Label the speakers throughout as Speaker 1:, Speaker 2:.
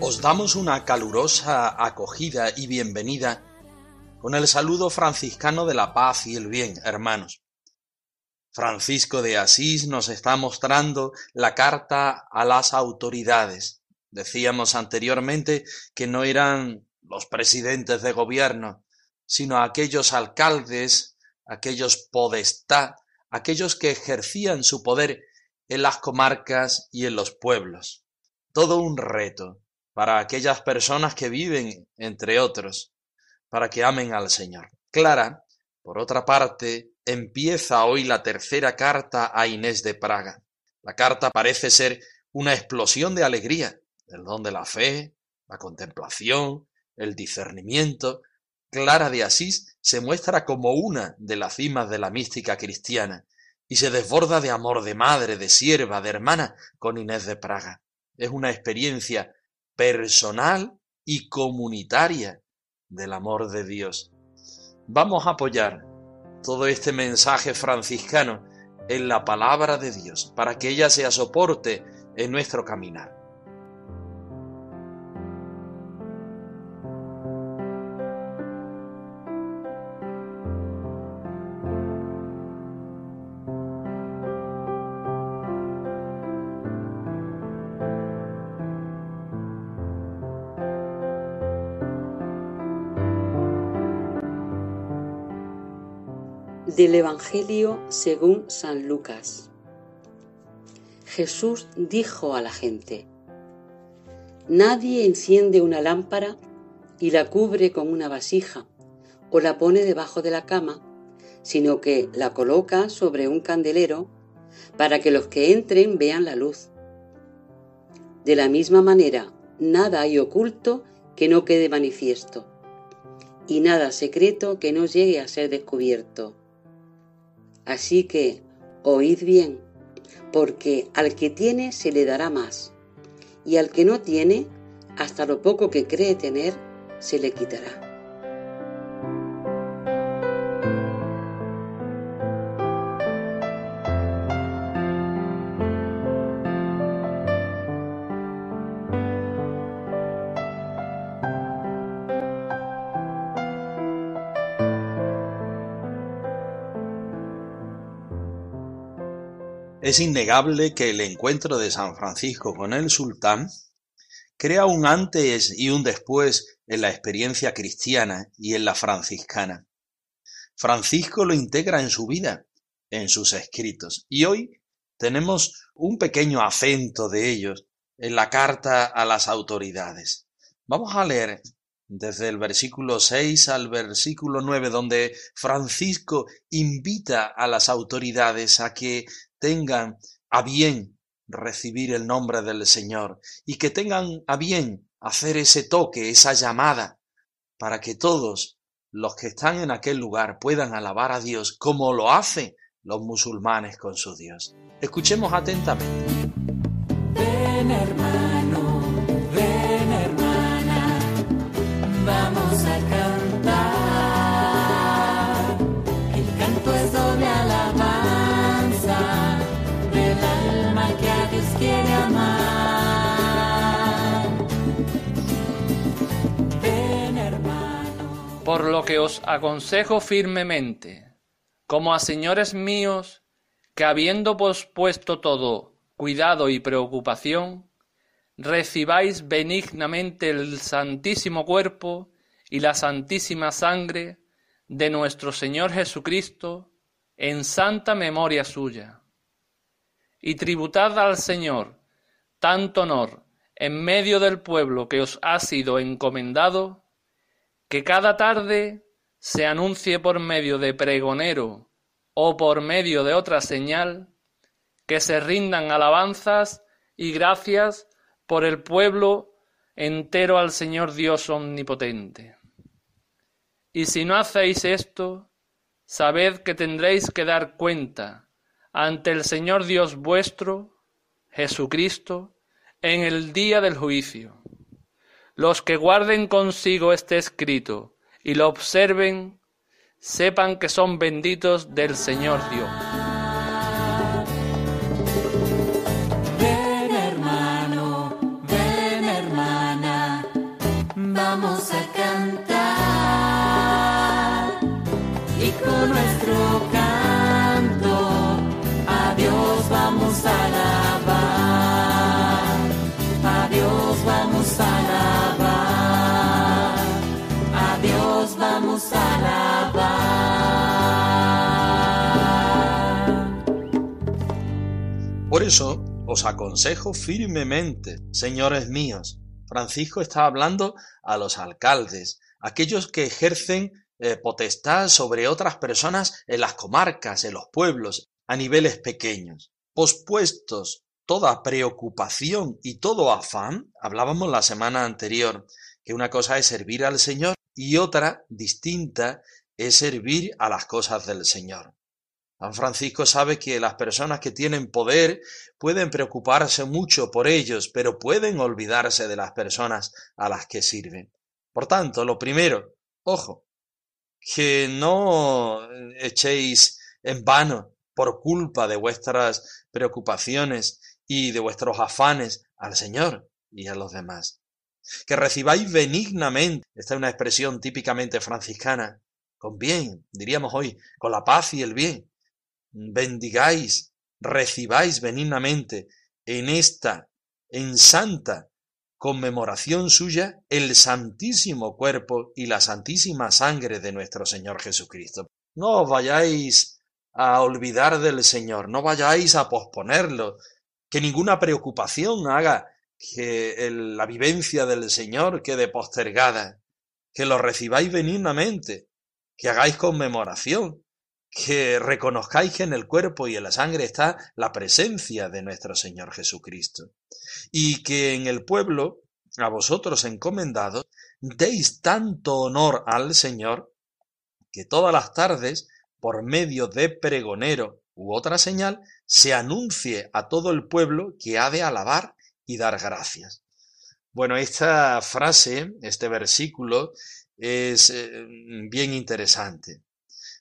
Speaker 1: Os damos una calurosa acogida y bienvenida con el saludo franciscano de la paz y el bien, hermanos. Francisco de Asís nos está mostrando la carta a las autoridades. Decíamos anteriormente que no eran los presidentes de gobierno, sino aquellos alcaldes, aquellos podestá, aquellos que ejercían su poder en las comarcas y en los pueblos. Todo un reto para aquellas personas que viven entre otros, para que amen al Señor. Clara, por otra parte, empieza hoy la tercera carta a Inés de Praga. La carta parece ser una explosión de alegría, el don de la fe, la contemplación, el discernimiento, Clara de Asís se muestra como una de las cimas de la mística cristiana y se desborda de amor de madre, de sierva, de hermana con Inés de Praga. Es una experiencia personal y comunitaria del amor de Dios. Vamos a apoyar todo este mensaje franciscano en la palabra de Dios para que ella sea soporte en nuestro caminar.
Speaker 2: Del Evangelio según San Lucas. Jesús dijo a la gente, Nadie enciende una lámpara y la cubre con una vasija o la pone debajo de la cama, sino que la coloca sobre un candelero para que los que entren vean la luz. De la misma manera, nada hay oculto que no quede manifiesto, y nada secreto que no llegue a ser descubierto. Así que oíd bien, porque al que tiene se le dará más, y al que no tiene, hasta lo poco que cree tener, se le quitará.
Speaker 1: Es innegable que el encuentro de San Francisco con el sultán crea un antes y un después en la experiencia cristiana y en la franciscana. Francisco lo integra en su vida, en sus escritos, y hoy tenemos un pequeño acento de ellos en la carta a las autoridades. Vamos a leer desde el versículo 6 al versículo 9, donde Francisco invita a las autoridades a que tengan a bien recibir el nombre del Señor y que tengan a bien hacer ese toque, esa llamada, para que todos los que están en aquel lugar puedan alabar a Dios como lo hacen los musulmanes con su Dios. Escuchemos atentamente.
Speaker 3: Por lo que os aconsejo firmemente, como a señores míos, que habiendo pospuesto todo cuidado y preocupación, recibáis benignamente el santísimo cuerpo y la santísima sangre de nuestro Señor Jesucristo en santa memoria suya. Y tributad al Señor tanto honor en medio del pueblo que os ha sido encomendado, que cada tarde se anuncie por medio de pregonero o por medio de otra señal, que se rindan alabanzas y gracias por el pueblo entero al Señor Dios omnipotente. Y si no hacéis esto, sabed que tendréis que dar cuenta ante el Señor Dios vuestro, Jesucristo, en el día del juicio. Los que guarden consigo este escrito y lo observen, sepan que son benditos del Señor Dios.
Speaker 1: Por eso os aconsejo firmemente, señores míos, Francisco está hablando a los alcaldes, aquellos que ejercen eh, potestad sobre otras personas en las comarcas, en los pueblos, a niveles pequeños. Pospuestos toda preocupación y todo afán, hablábamos la semana anterior, que una cosa es servir al Señor y otra distinta es servir a las cosas del Señor. San Francisco sabe que las personas que tienen poder pueden preocuparse mucho por ellos, pero pueden olvidarse de las personas a las que sirven. Por tanto, lo primero, ojo, que no echéis en vano por culpa de vuestras preocupaciones y de vuestros afanes al Señor y a los demás. Que recibáis benignamente, esta es una expresión típicamente franciscana, con bien, diríamos hoy, con la paz y el bien, bendigáis, recibáis benignamente en esta, en santa conmemoración suya, el santísimo cuerpo y la santísima sangre de nuestro Señor Jesucristo. No os vayáis a olvidar del Señor, no vayáis a posponerlo, que ninguna preocupación haga que la vivencia del Señor quede postergada, que lo recibáis benignamente, que hagáis conmemoración, que reconozcáis que en el cuerpo y en la sangre está la presencia de nuestro Señor Jesucristo, y que en el pueblo, a vosotros encomendados, deis tanto honor al Señor, que todas las tardes, por medio de pregonero u otra señal, se anuncie a todo el pueblo que ha de alabar y dar gracias. Bueno, esta frase, este versículo, es eh, bien interesante.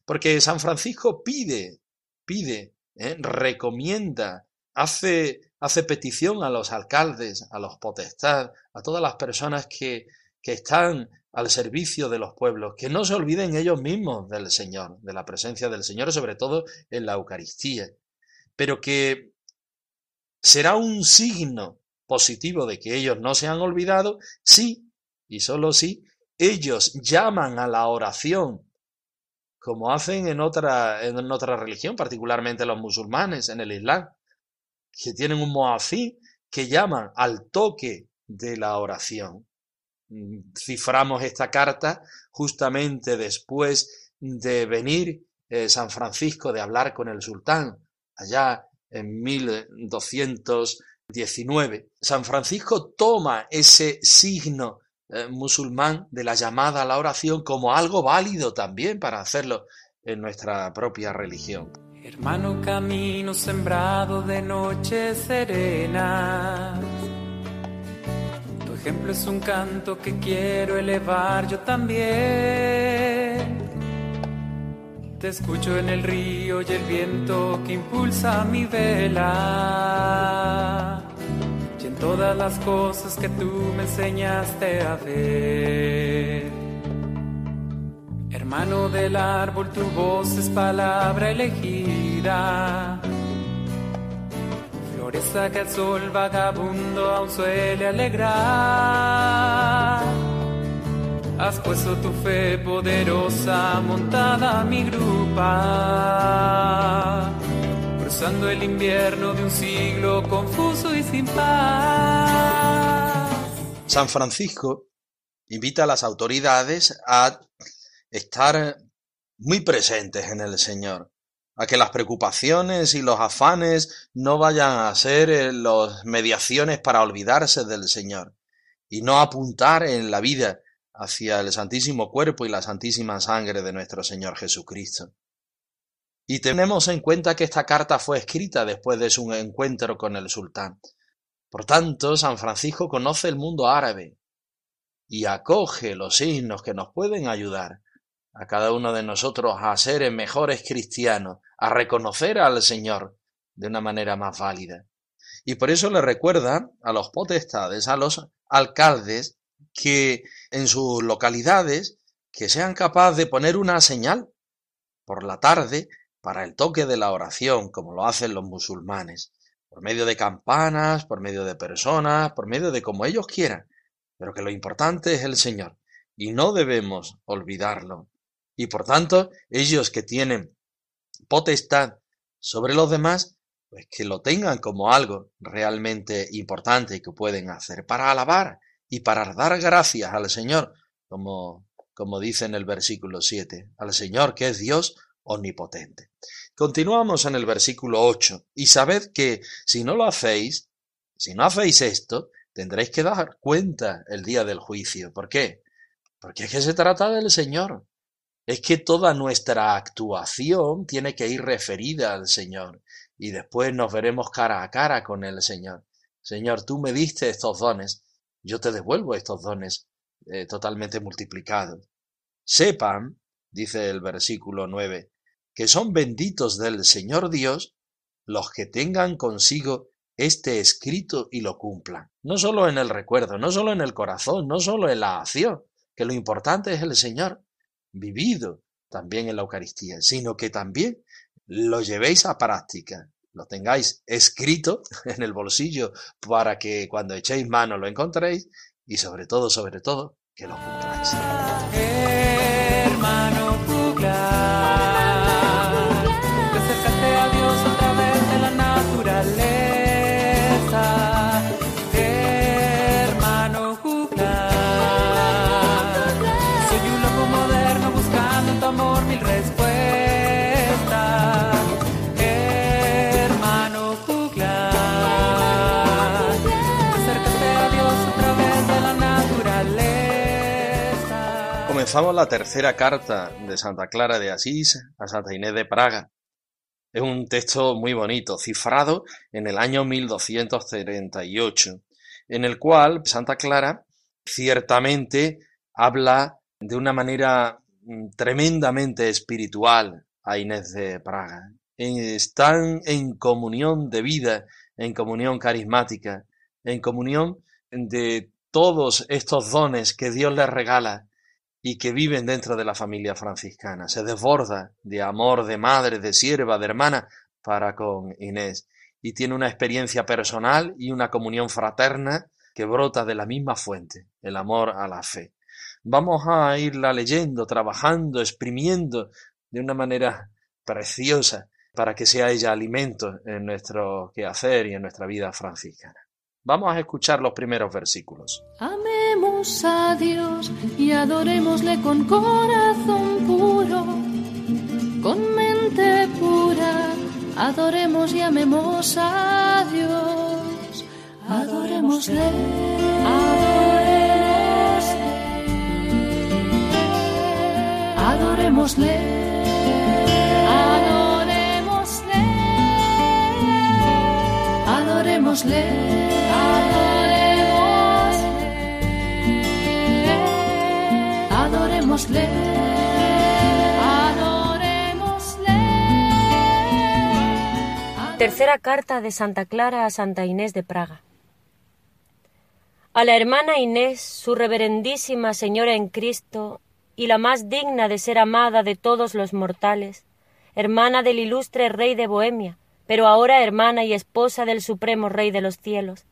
Speaker 1: Porque San Francisco pide, pide, ¿eh? recomienda, hace, hace petición a los alcaldes, a los potestad, a todas las personas que, que están al servicio de los pueblos, que no se olviden ellos mismos del Señor, de la presencia del Señor, sobre todo en la Eucaristía, pero que será un signo positivo de que ellos no se han olvidado sí, y solo si, ellos llaman a la oración como hacen en otra, en otra religión, particularmente los musulmanes, en el Islam, que tienen un moazí que llaman al toque de la oración. Mm, ciframos esta carta justamente después de venir eh, San Francisco de hablar con el sultán, allá en 1219. San Francisco toma ese signo eh, musulmán de la llamada a la oración como algo válido también para hacerlo en nuestra propia religión.
Speaker 4: Hermano camino sembrado de noches serenas. Tu ejemplo es un canto que quiero elevar yo también. Te escucho en el río y el viento que impulsa mi vela todas las cosas que tú me enseñaste a ver. Hermano del árbol, tu voz es palabra elegida. Floresta que el sol vagabundo aún suele alegrar. Has puesto tu fe poderosa montada a mi grupa el invierno de un siglo confuso y sin paz.
Speaker 1: San Francisco invita a las autoridades a estar muy presentes en el Señor, a que las preocupaciones y los afanes no vayan a ser eh, las mediaciones para olvidarse del Señor y no apuntar en la vida hacia el Santísimo Cuerpo y la Santísima Sangre de nuestro Señor Jesucristo. Y tenemos en cuenta que esta carta fue escrita después de su encuentro con el sultán. Por tanto, San Francisco conoce el mundo árabe y acoge los signos que nos pueden ayudar a cada uno de nosotros a ser mejores cristianos, a reconocer al Señor de una manera más válida. Y por eso le recuerda a los potestades, a los alcaldes, que en sus localidades que sean capaces de poner una señal por la tarde para el toque de la oración, como lo hacen los musulmanes, por medio de campanas, por medio de personas, por medio de como ellos quieran, pero que lo importante es el Señor, y no debemos olvidarlo. Y por tanto, ellos que tienen potestad sobre los demás, pues que lo tengan como algo realmente importante que pueden hacer para alabar y para dar gracias al Señor, como, como dice en el versículo 7, al Señor que es Dios omnipotente. Continuamos en el versículo 8, y sabed que si no lo hacéis, si no hacéis esto, tendréis que dar cuenta el día del juicio. ¿Por qué? Porque es que se trata del Señor. Es que toda nuestra actuación tiene que ir referida al Señor y después nos veremos cara a cara con el Señor. Señor, tú me diste estos dones, yo te devuelvo estos dones eh, totalmente multiplicados. Sepan, dice el versículo 9, que son benditos del Señor Dios los que tengan consigo este escrito y lo cumplan. No solo en el recuerdo, no solo en el corazón, no solo en la acción, que lo importante es el Señor, vivido también en la Eucaristía, sino que también lo llevéis a práctica, lo tengáis escrito en el bolsillo para que cuando echéis mano lo encontréis y sobre todo, sobre todo, que lo cumpláis. Comenzamos la tercera carta de Santa Clara de Asís a Santa Inés de Praga. Es un texto muy bonito, cifrado en el año 1238, en el cual Santa Clara ciertamente habla de una manera mm, tremendamente espiritual a Inés de Praga. Están en comunión de vida, en comunión carismática, en comunión de todos estos dones que Dios les regala y que viven dentro de la familia franciscana. Se desborda de amor de madre, de sierva, de hermana para con Inés y tiene una experiencia personal y una comunión fraterna que brota de la misma fuente, el amor a la fe. Vamos a irla leyendo, trabajando, exprimiendo de una manera preciosa para que sea ella alimento en nuestro quehacer y en nuestra vida franciscana. Vamos a escuchar los primeros versículos.
Speaker 5: Amemos a Dios y adorémosle con corazón puro, con mente pura. Adoremos y amemos a Dios. Adorémosle. Adorémosle. Adorémosle. Adorémosle.
Speaker 6: Tercera carta de Santa Clara a Santa Inés de Praga. A la hermana Inés, su reverendísima Señora en Cristo, y la más digna de ser amada de todos los mortales, hermana del ilustre Rey de Bohemia, pero ahora hermana y esposa del Supremo Rey de los cielos,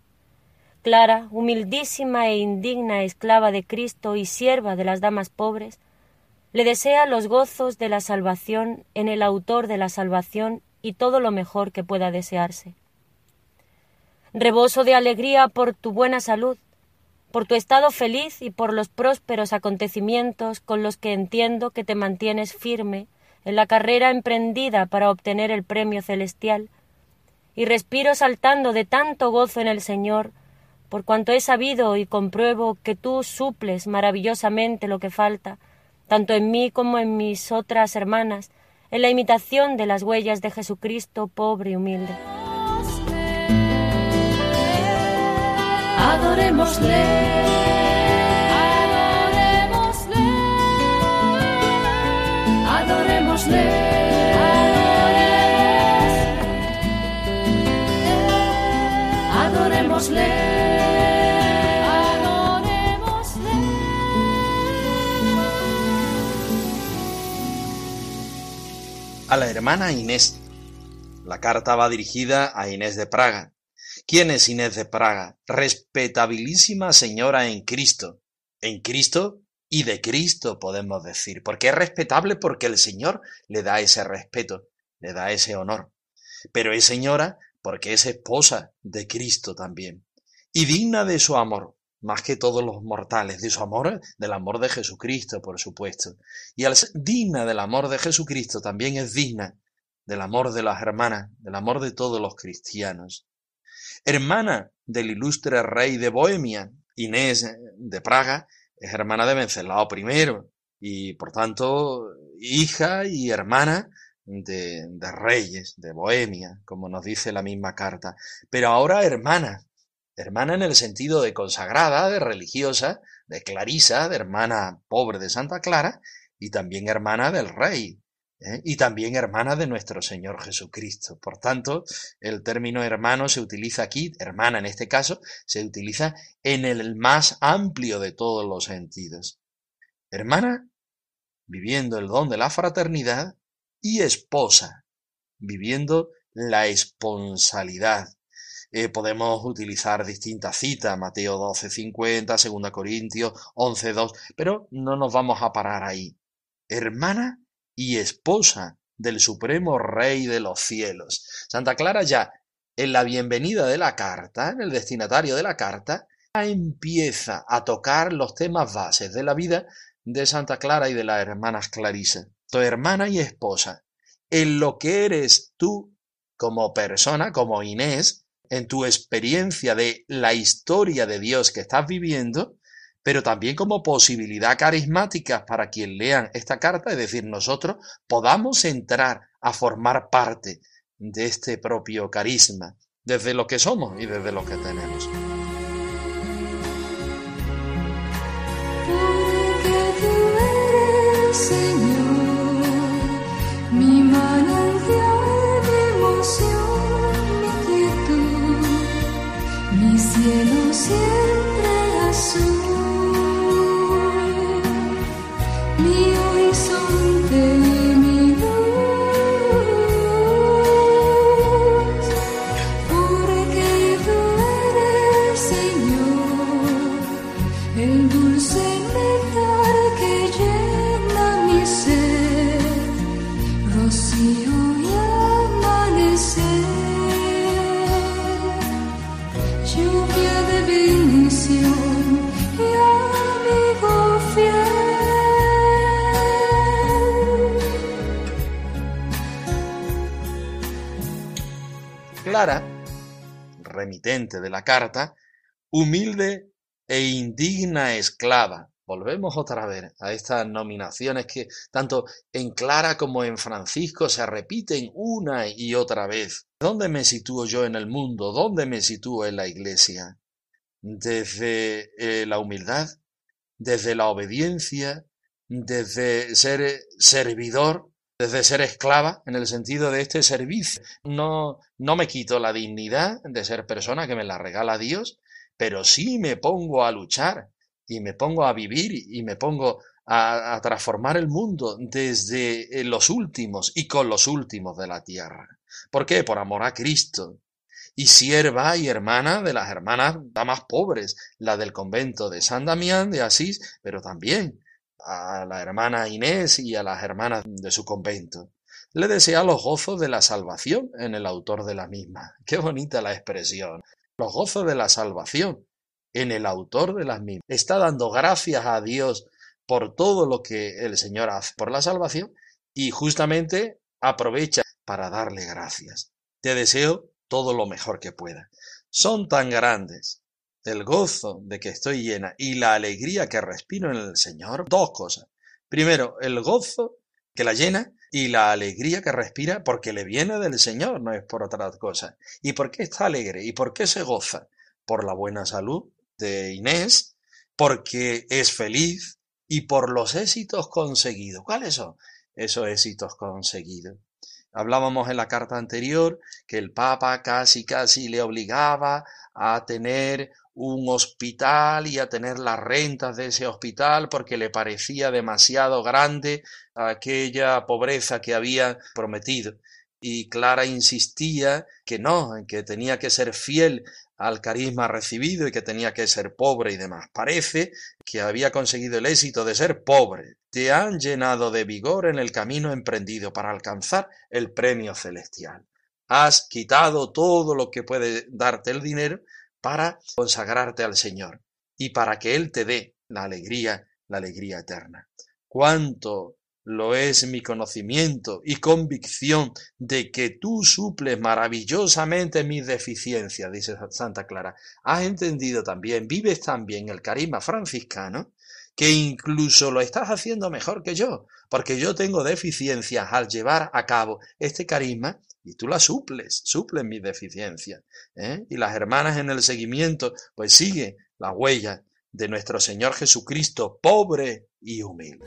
Speaker 6: Clara, humildísima e indigna esclava de Cristo y sierva de las damas pobres, le desea los gozos de la salvación en el autor de la salvación y todo lo mejor que pueda desearse. Reboso de alegría por tu buena salud, por tu estado feliz y por los prósperos acontecimientos con los que entiendo que te mantienes firme en la carrera emprendida para obtener el premio celestial, y respiro saltando de tanto gozo en el Señor, por cuanto he sabido y compruebo que tú suples maravillosamente lo que falta, tanto en mí como en mis otras hermanas, en la imitación de las huellas de Jesucristo pobre y humilde.
Speaker 5: Adorémosle.
Speaker 1: A la hermana Inés. La carta va dirigida a Inés de Praga, ¿Quién es Inés de Praga? Respetabilísima señora en Cristo. En Cristo y de Cristo podemos decir, porque es respetable porque el Señor le da ese respeto, le da ese honor. Pero es señora porque es esposa de Cristo también. Y digna de su amor, más que todos los mortales, de su amor, del amor de Jesucristo, por supuesto. Y al ser digna del amor de Jesucristo, también es digna del amor de las hermanas, del amor de todos los cristianos hermana del ilustre rey de Bohemia, Inés de Praga, es hermana de Venceslao I y por tanto hija y hermana de, de, reyes de Bohemia, como nos dice la misma carta, pero ahora hermana, hermana en el sentido de consagrada, de religiosa, de clarisa, de hermana pobre de Santa Clara y también hermana del rey, ¿eh? y también hermana de nuestro Señor Jesucristo. Por tanto, el término hermano se utiliza aquí, hermana en este caso, se utiliza en el más amplio de todos los sentidos. Hermana, viviendo el don de la fraternidad, y esposa, viviendo la esponsalidad. Eh, podemos utilizar distintas citas, Mateo 12.50, 2 Corintios 11.2, pero no nos vamos a parar ahí. Hermana y esposa del Supremo Rey de los cielos. Santa Clara ya en la bienvenida de la carta, en el destinatario de la carta, empieza a tocar los temas bases de la vida de Santa Clara y de las hermanas Clarisa, tu hermana y esposa, en lo que eres tú como persona, como Inés, en tu experiencia de la historia de Dios que estás viviendo, pero también como posibilidad carismática para quien lean esta carta, es decir, nosotros podamos entrar a formar parte de este propio carisma, desde lo que somos y desde lo que tenemos.
Speaker 5: 谢。
Speaker 1: Remitente de la carta, humilde e indigna esclava. Volvemos otra vez a estas nominaciones que tanto en Clara como en Francisco se repiten una y otra vez. ¿Dónde me sitúo yo en el mundo? ¿Dónde me sitúo en la iglesia? Desde eh, la humildad, desde la obediencia, desde ser servidor, desde ser esclava en el sentido de este servicio. No, no me quito la dignidad de ser persona que me la regala Dios, pero sí me pongo a luchar y me pongo a vivir y me pongo a, a transformar el mundo desde eh, los últimos y con los últimos de la tierra. ¿Por qué? Por amor a Cristo. Y sierva y hermana de las hermanas más pobres, la del convento de San Damián de Asís, pero también a la hermana Inés y a las hermanas de su convento. Le desea los gozos de la salvación en el autor de la misma. Qué bonita la expresión. Los gozos de la salvación. en el autor de las mismas. Está dando gracias a Dios por todo lo que el Señor hace por la salvación y justamente aprovecha para darle gracias. Te deseo todo lo mejor que pueda. Son tan grandes el gozo de que estoy llena y la alegría que respiro en el Señor, dos cosas. Primero, el gozo que la llena y la alegría que respira porque le viene del Señor, no es por otra cosa. ¿Y por qué está alegre? ¿Y por qué se goza? Por la buena salud de Inés, porque es feliz y por los éxitos conseguidos. ¿Cuáles son esos éxitos conseguidos? Hablábamos en la carta anterior que el Papa casi casi le obligaba a tener un hospital y a tener las rentas de ese hospital porque le parecía demasiado grande aquella pobreza que había prometido. Y Clara insistía que no, que tenía que ser fiel al carisma recibido y que tenía que ser pobre y demás. Parece que había conseguido el éxito de ser pobre. Te han llenado de vigor en el camino emprendido para alcanzar el premio celestial. Has quitado todo lo que puede darte el dinero para consagrarte al Señor y para que Él te dé la alegría, la alegría eterna. Cuánto lo es mi conocimiento y convicción de que tú suples maravillosamente mis deficiencias, dice Santa Clara. Has entendido también, vives también el carisma franciscano, que incluso lo estás haciendo mejor que yo, porque yo tengo deficiencias al llevar a cabo este carisma y tú la suples, suples mis deficiencias. ¿eh? Y las hermanas en el seguimiento, pues sigue la huella de nuestro Señor Jesucristo, pobre y humilde.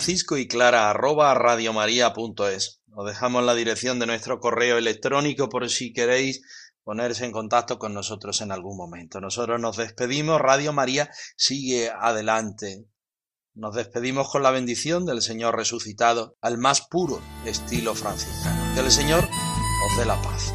Speaker 1: Francisco y Clara arroba radiomaria.es. Os dejamos la dirección de nuestro correo electrónico por si queréis ponerse en contacto con nosotros en algún momento. Nosotros nos despedimos, Radio María sigue adelante. Nos despedimos con la bendición del Señor resucitado al más puro estilo franciscano. Que el Señor os dé la paz.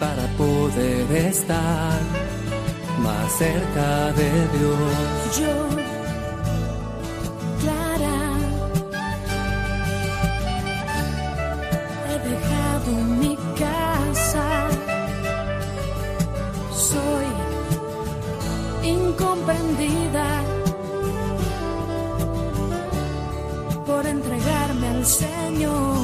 Speaker 7: para poder estar más cerca de Dios.
Speaker 8: Yo, Clara, he dejado mi casa. Soy incomprendida por entregarme al Señor.